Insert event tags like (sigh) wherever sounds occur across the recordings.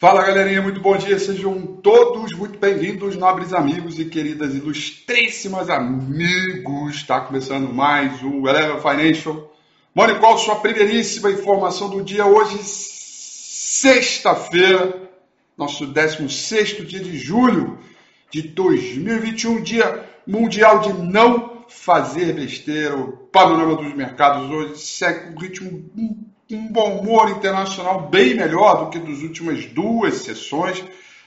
Fala galerinha, muito bom dia, sejam todos muito bem-vindos, nobres amigos e queridas ilustríssimas amigos. Está começando mais o Eleva Financial. Money Call, sua primeiríssima informação do dia hoje, sexta-feira, nosso 16 dia de julho de 2021, dia mundial de não fazer besteira. O panorama dos mercados hoje segue um ritmo um bom humor internacional bem melhor do que das últimas duas sessões.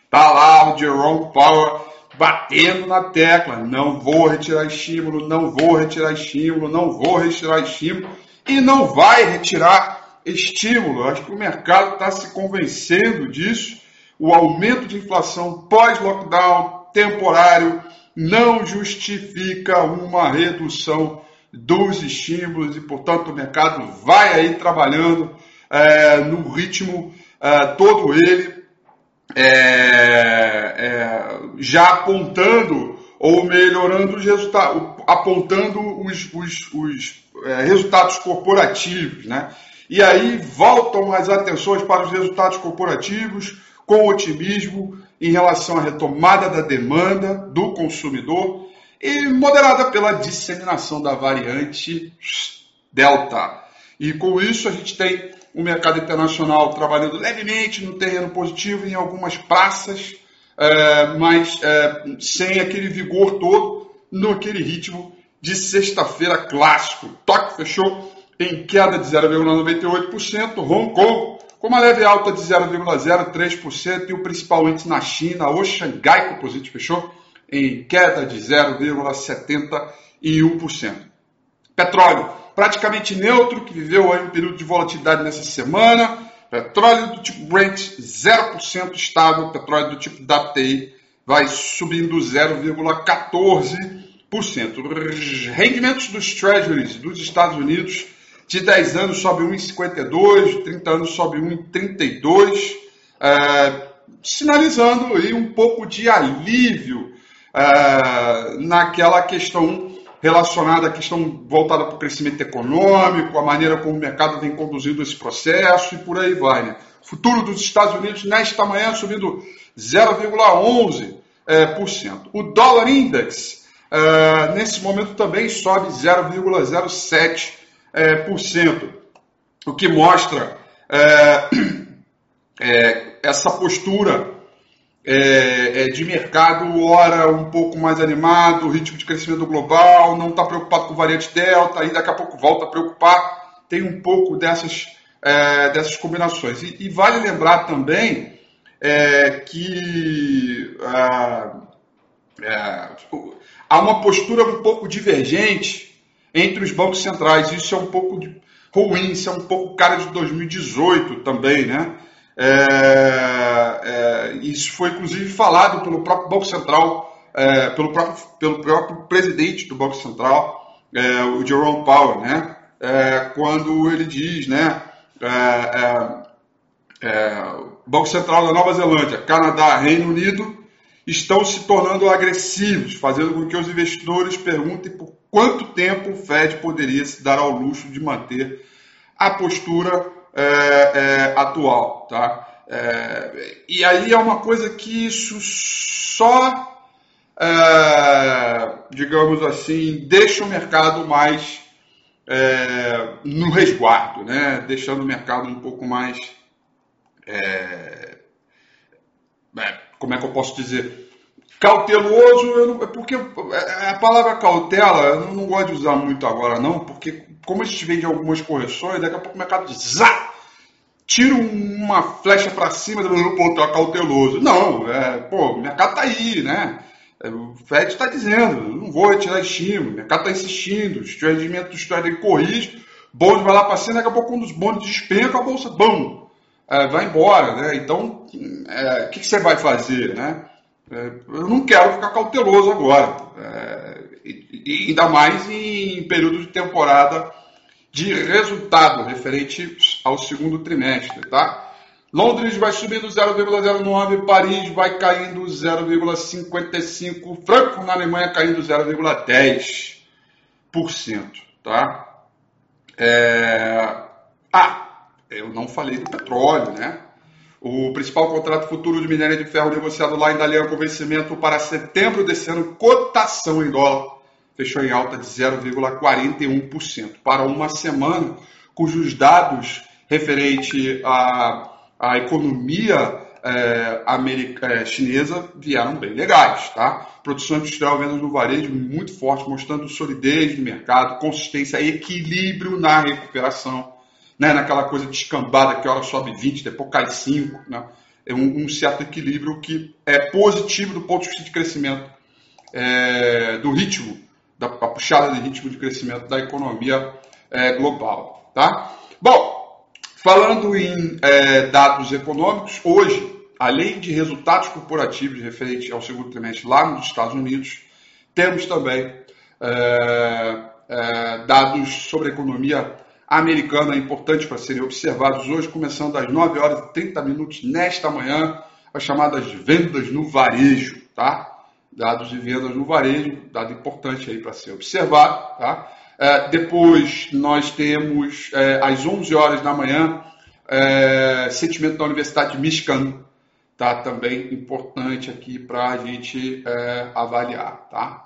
Tá lá o Jerome Powell batendo na tecla, não vou retirar estímulo, não vou retirar estímulo, não vou retirar estímulo e não vai retirar estímulo. Acho que o mercado está se convencendo disso. O aumento de inflação pós-lockdown temporário não justifica uma redução dos estímulos e, portanto, o mercado vai aí trabalhando é, no ritmo é, todo ele, é, é já apontando ou melhorando os resultados, apontando os, os, os é, resultados corporativos, né? E aí voltam as atenções para os resultados corporativos com otimismo em relação à retomada da demanda do consumidor e moderada pela disseminação da variante Delta. E com isso a gente tem o mercado internacional trabalhando levemente no terreno positivo em algumas praças, é, mas é, sem aquele vigor todo, naquele ritmo de sexta-feira clássico. Tóquio fechou em queda de 0,98%, Hong Kong com uma leve alta de 0,03% e o principal índice na China, o Xangai Composite, fechou em queda de 0,71%. Petróleo, praticamente neutro, que viveu aí um período de volatilidade nessa semana. Petróleo do tipo Brent, 0% estável. Petróleo do tipo WTI vai subindo 0,14%. Rendimentos dos Treasuries dos Estados Unidos, de 10 anos sobe 1,52, 30 anos sobe 1,32, é, sinalizando aí um pouco de alívio é, naquela questão relacionada à questão voltada para o crescimento econômico, a maneira como o mercado vem conduzindo esse processo e por aí vai. Né? Futuro dos Estados Unidos nesta manhã subindo 0,11%. É, por cento. O dólar index, é, nesse momento, também sobe 0,07%, é, por cento, o que mostra é, (clears throat) é, essa postura é, é, de mercado, ora um pouco mais animado, ritmo de crescimento global, não está preocupado com variante Delta, e daqui a pouco volta a preocupar. Tem um pouco dessas, é, dessas combinações. E, e, vale lembrar também é, que é, há uma postura um pouco divergente entre os bancos centrais. Isso é um pouco ruim, isso é um pouco cara de 2018 também, né? É, é, isso foi inclusive falado pelo próprio Banco Central, é, pelo, próprio, pelo próprio presidente do Banco Central, é, o Jerome Powell, né? É, quando ele diz, né? É, Banco Central da Nova Zelândia, Canadá, Reino Unido estão se tornando agressivos, fazendo com que os investidores perguntem por quanto tempo o Fed poderia se dar ao luxo de manter a postura é, é, atual. Tá? É, e aí é uma coisa que isso só, é, digamos assim, deixa o mercado mais é, no resguardo, né? deixando o mercado um pouco mais. Como é que eu posso dizer? Cauteloso, não, porque a palavra cautela eu não, não gosto de usar muito agora, não, porque como a gente vende algumas correções, daqui a pouco o mercado diz, zá, tira uma flecha para cima, ponto tá cauteloso. Não, é, pô, o mercado tá aí, né? É, o Fed está dizendo, não vou retirar estímulo, o mercado está insistindo, o rendimento do Stradley corrige, bonde vai lá para cima, daqui a pouco um dos bondes despenca, a bolsa, bum, é, vai embora, né? Então, é, o é, que, que, você vai fazer, né? É, eu não quero ficar cauteloso agora, é, e, ainda mais em período de temporada de resultado referente ao segundo trimestre, tá? Londres vai subindo 0,09, Paris vai caindo 0,55, Frankfurt na Alemanha caindo 0,10%, tá? É... Ah, eu não falei do petróleo, né? O principal contrato futuro de minério de ferro negociado lá em Dalian com vencimento para setembro desse ano, cotação em dólar, fechou em alta de 0,41% para uma semana, cujos dados referente à, à economia é, america, é, chinesa vieram bem legais, tá? Produção industrial, vendas no varejo muito forte, mostrando solidez no mercado, consistência, equilíbrio na recuperação né, naquela coisa de escambada que hora sobe 20, depois cai 5, né? É um, um, certo equilíbrio que é positivo do ponto de vista de crescimento é, do ritmo, da puxada de ritmo de crescimento da economia é, global, tá? Bom, falando em é, dados econômicos, hoje, além de resultados corporativos referentes ao segundo trimestre lá nos Estados Unidos, temos também é, é, dados sobre a economia americana é importante para serem observados hoje, começando às 9 horas e 30 minutos nesta manhã, as chamadas vendas no varejo, tá? Dados de vendas no varejo, dado importante aí para ser observado, tá? É, depois nós temos é, às 11 horas da manhã é, sentimento da Universidade de Michigan, tá? Também importante aqui para a gente é, avaliar, tá?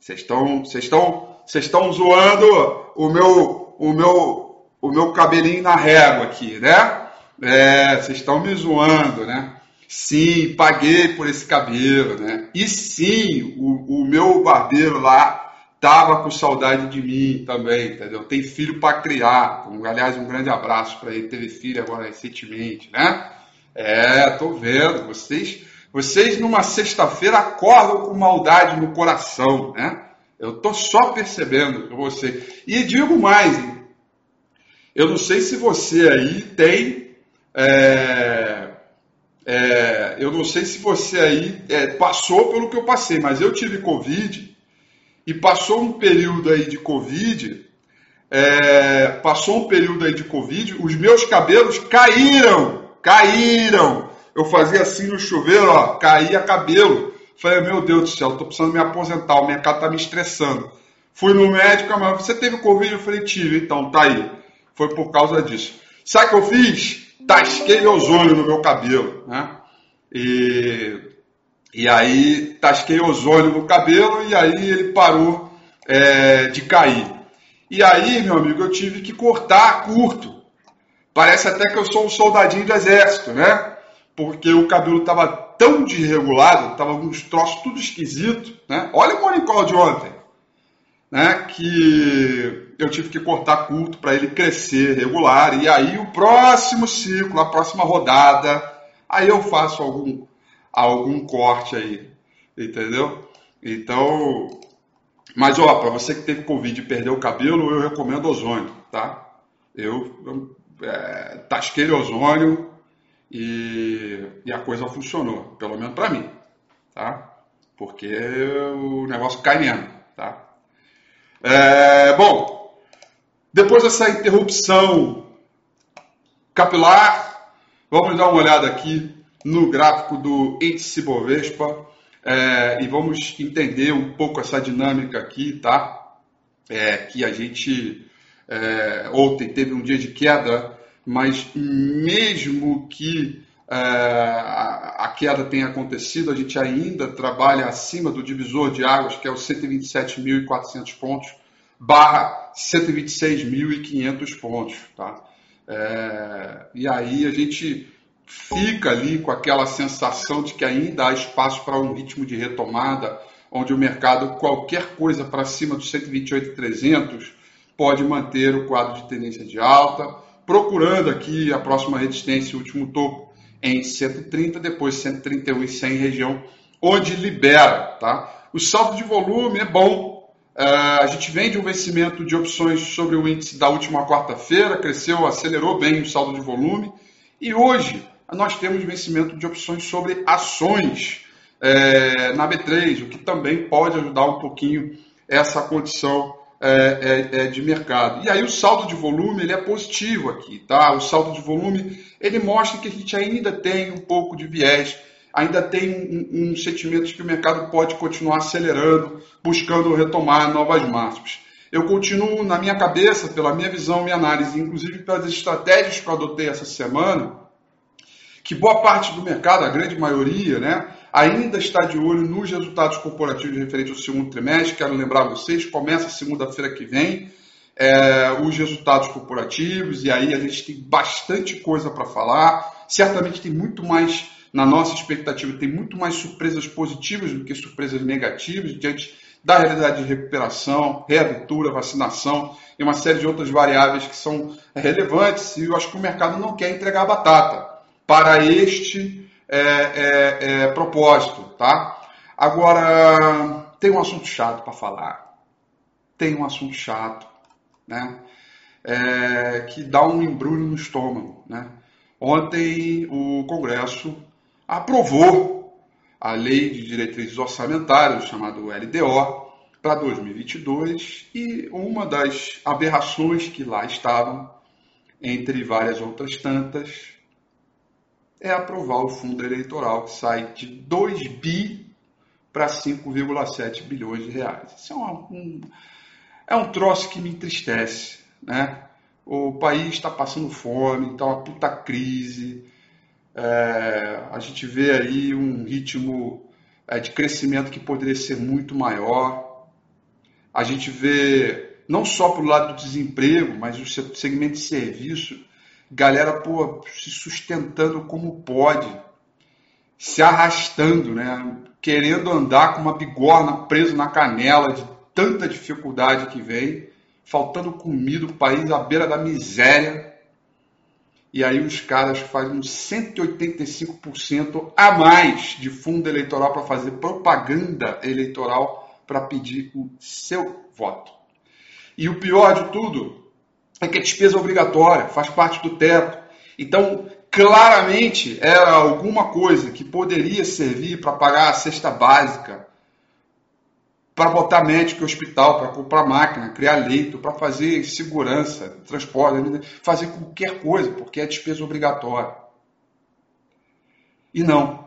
Vocês estão, vocês estão, vocês estão zoando o meu o meu, o meu cabelinho na régua aqui, né? É, vocês estão me zoando, né? Sim, paguei por esse cabelo, né? E sim, o, o meu barbeiro lá tava com saudade de mim também, entendeu? Tem filho para criar. Um, aliás, um grande abraço para ele. Teve filho agora recentemente, né? É, tô vendo. Vocês, vocês numa sexta-feira acordam com maldade no coração, né? Eu tô só percebendo que você. E digo mais, eu não sei se você aí tem. É, é, eu não sei se você aí é, passou pelo que eu passei, mas eu tive Covid e passou um período aí de Covid. É, passou um período aí de Covid, os meus cabelos caíram, caíram. Eu fazia assim no chuveiro, ó, caía cabelo. Falei, meu Deus do céu, tô precisando me aposentar, o mercado tá me estressando. Fui no médico, mas você teve Covid? Eu falei, tive, então tá aí. Foi por causa disso. Sabe o que eu fiz? Tasquei ozônio no meu cabelo, né? E, e aí tasquei ozônio no cabelo e aí ele parou é, de cair. E aí, meu amigo, eu tive que cortar curto. Parece até que eu sou um soldadinho do exército, né? Porque o cabelo estava tão desregulado, estava uns troços tudo esquisito, né? Olha o morning de ontem, né? Que eu tive que cortar curto para ele crescer regular. E aí o próximo ciclo, a próxima rodada, aí eu faço algum, algum corte aí, entendeu? Então, mas ó, para você que teve Covid e perdeu o cabelo, eu recomendo ozônio, tá? Eu, eu é, tasquei ozônio e, e a coisa funcionou, pelo menos para mim, tá? Porque o negócio cai mesmo, tá? É, bom, depois dessa interrupção capilar, vamos dar uma olhada aqui no gráfico do índice Bovespa é, e vamos entender um pouco essa dinâmica aqui, tá? É, que a gente é, ontem teve um dia de queda, mas mesmo que é, a, queda tenha acontecido, a gente ainda trabalha acima do divisor de águas, que é os 127.400 pontos barra 126.500 pontos. Tá? É, e aí a gente fica ali com aquela sensação de que ainda há espaço para um ritmo de retomada, onde o mercado, qualquer coisa para cima dos 128,300, pode manter o quadro de tendência de alta, procurando aqui a próxima resistência, o último topo em 130, depois 131 e 100 região, onde libera. Tá? O salto de volume é bom, a gente vem de um vencimento de opções sobre o índice da última quarta-feira, cresceu, acelerou bem o saldo de volume. E hoje nós temos vencimento de opções sobre ações é, na B3, o que também pode ajudar um pouquinho essa condição é, é, de mercado. E aí o saldo de volume ele é positivo aqui, tá? O saldo de volume ele mostra que a gente ainda tem um pouco de viés ainda tem um, um sentimento de que o mercado pode continuar acelerando, buscando retomar novas máximas. Eu continuo na minha cabeça, pela minha visão, minha análise, inclusive pelas estratégias que eu adotei essa semana, que boa parte do mercado, a grande maioria, né, ainda está de olho nos resultados corporativos referentes ao segundo trimestre. Quero lembrar vocês, começa segunda-feira que vem é, os resultados corporativos, e aí a gente tem bastante coisa para falar. Certamente tem muito mais, na nossa expectativa, tem muito mais surpresas positivas do que surpresas negativas diante da realidade de recuperação, reabertura, vacinação e uma série de outras variáveis que são relevantes. E eu acho que o mercado não quer entregar batata para este é, é, é, propósito, tá? Agora, tem um assunto chato para falar. Tem um assunto chato né? É, que dá um embrulho no estômago. Né? Ontem o Congresso aprovou a Lei de Diretrizes Orçamentárias, chamado LDO, para 2022 e uma das aberrações que lá estavam, entre várias outras tantas, é aprovar o fundo eleitoral que sai de 2 bi para 5,7 bilhões de reais. Isso é um, é um troço que me entristece, né? O país está passando fome, está uma puta crise. É, a gente vê aí um ritmo é, de crescimento que poderia ser muito maior. A gente vê não só para o lado do desemprego, mas o segmento de serviço, galera pô, se sustentando como pode, se arrastando, né? querendo andar com uma bigorna presa na canela de tanta dificuldade que vem, faltando comida, o país à beira da miséria. E aí os caras fazem 185% a mais de fundo eleitoral para fazer propaganda eleitoral para pedir o seu voto. E o pior de tudo é que a despesa obrigatória, faz parte do teto. Então, claramente era alguma coisa que poderia servir para pagar a cesta básica, para botar médico em hospital, para comprar máquina, criar leito, para fazer segurança, transporte, fazer qualquer coisa, porque é despesa obrigatória. E não.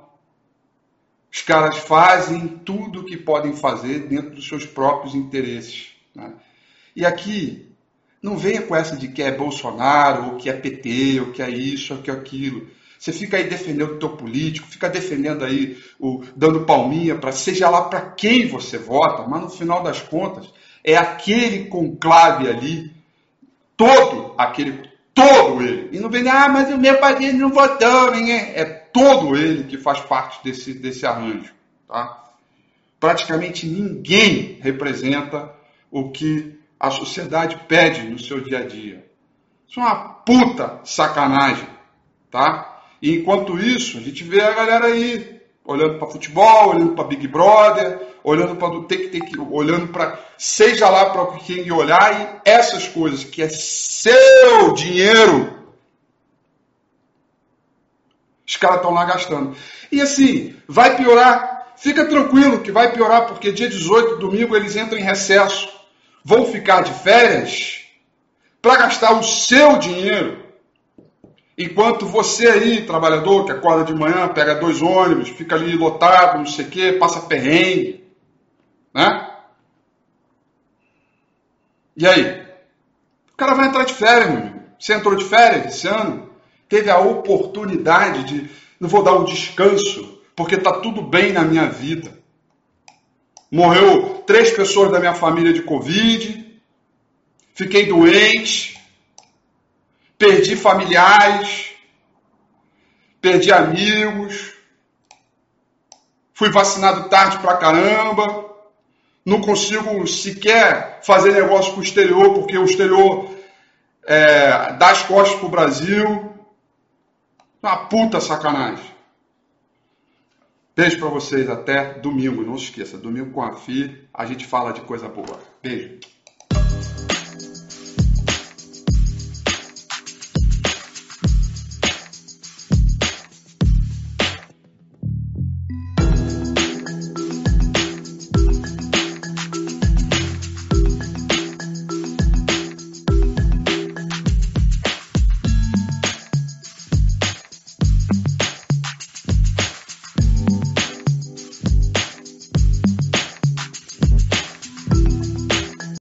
Os caras fazem tudo o que podem fazer dentro dos seus próprios interesses. Né? E aqui, não venha com essa de que é Bolsonaro, ou que é PT, ou que é isso, ou que é aquilo. Você fica aí defendendo o teu político, fica defendendo aí, o, dando palminha para seja lá para quem você vota, mas no final das contas é aquele conclave ali, todo aquele, todo ele. E não vem, ah, mas o meu partido não votou, ninguém. É todo ele que faz parte desse, desse arranjo. Tá? Praticamente ninguém representa o que a sociedade pede no seu dia a dia. Isso é uma puta sacanagem, tá? E enquanto isso, a gente vê a galera aí olhando para futebol, olhando para Big Brother, olhando para tem que ter que olhando para seja lá para quem olhar e essas coisas que é seu dinheiro. Os caras estão lá gastando. E assim, vai piorar. Fica tranquilo que vai piorar, porque dia 18, domingo, eles entram em recesso. Vão ficar de férias para gastar o seu dinheiro Enquanto você aí, trabalhador, que acorda de manhã, pega dois ônibus, fica ali lotado, não sei o quê, passa perrengue, né? E aí? O cara vai entrar de férias, meu amigo. Você entrou de férias esse ano? Teve a oportunidade de, não vou dar um descanso, porque tá tudo bem na minha vida. Morreu três pessoas da minha família de Covid, fiquei doente, perdi familiares, perdi amigos, fui vacinado tarde pra caramba, não consigo sequer fazer negócio com o exterior, porque o exterior é, dá as costas pro Brasil. Uma puta sacanagem. Beijo para vocês até domingo, não se esqueça. Domingo com a FI, a gente fala de coisa boa. Beijo.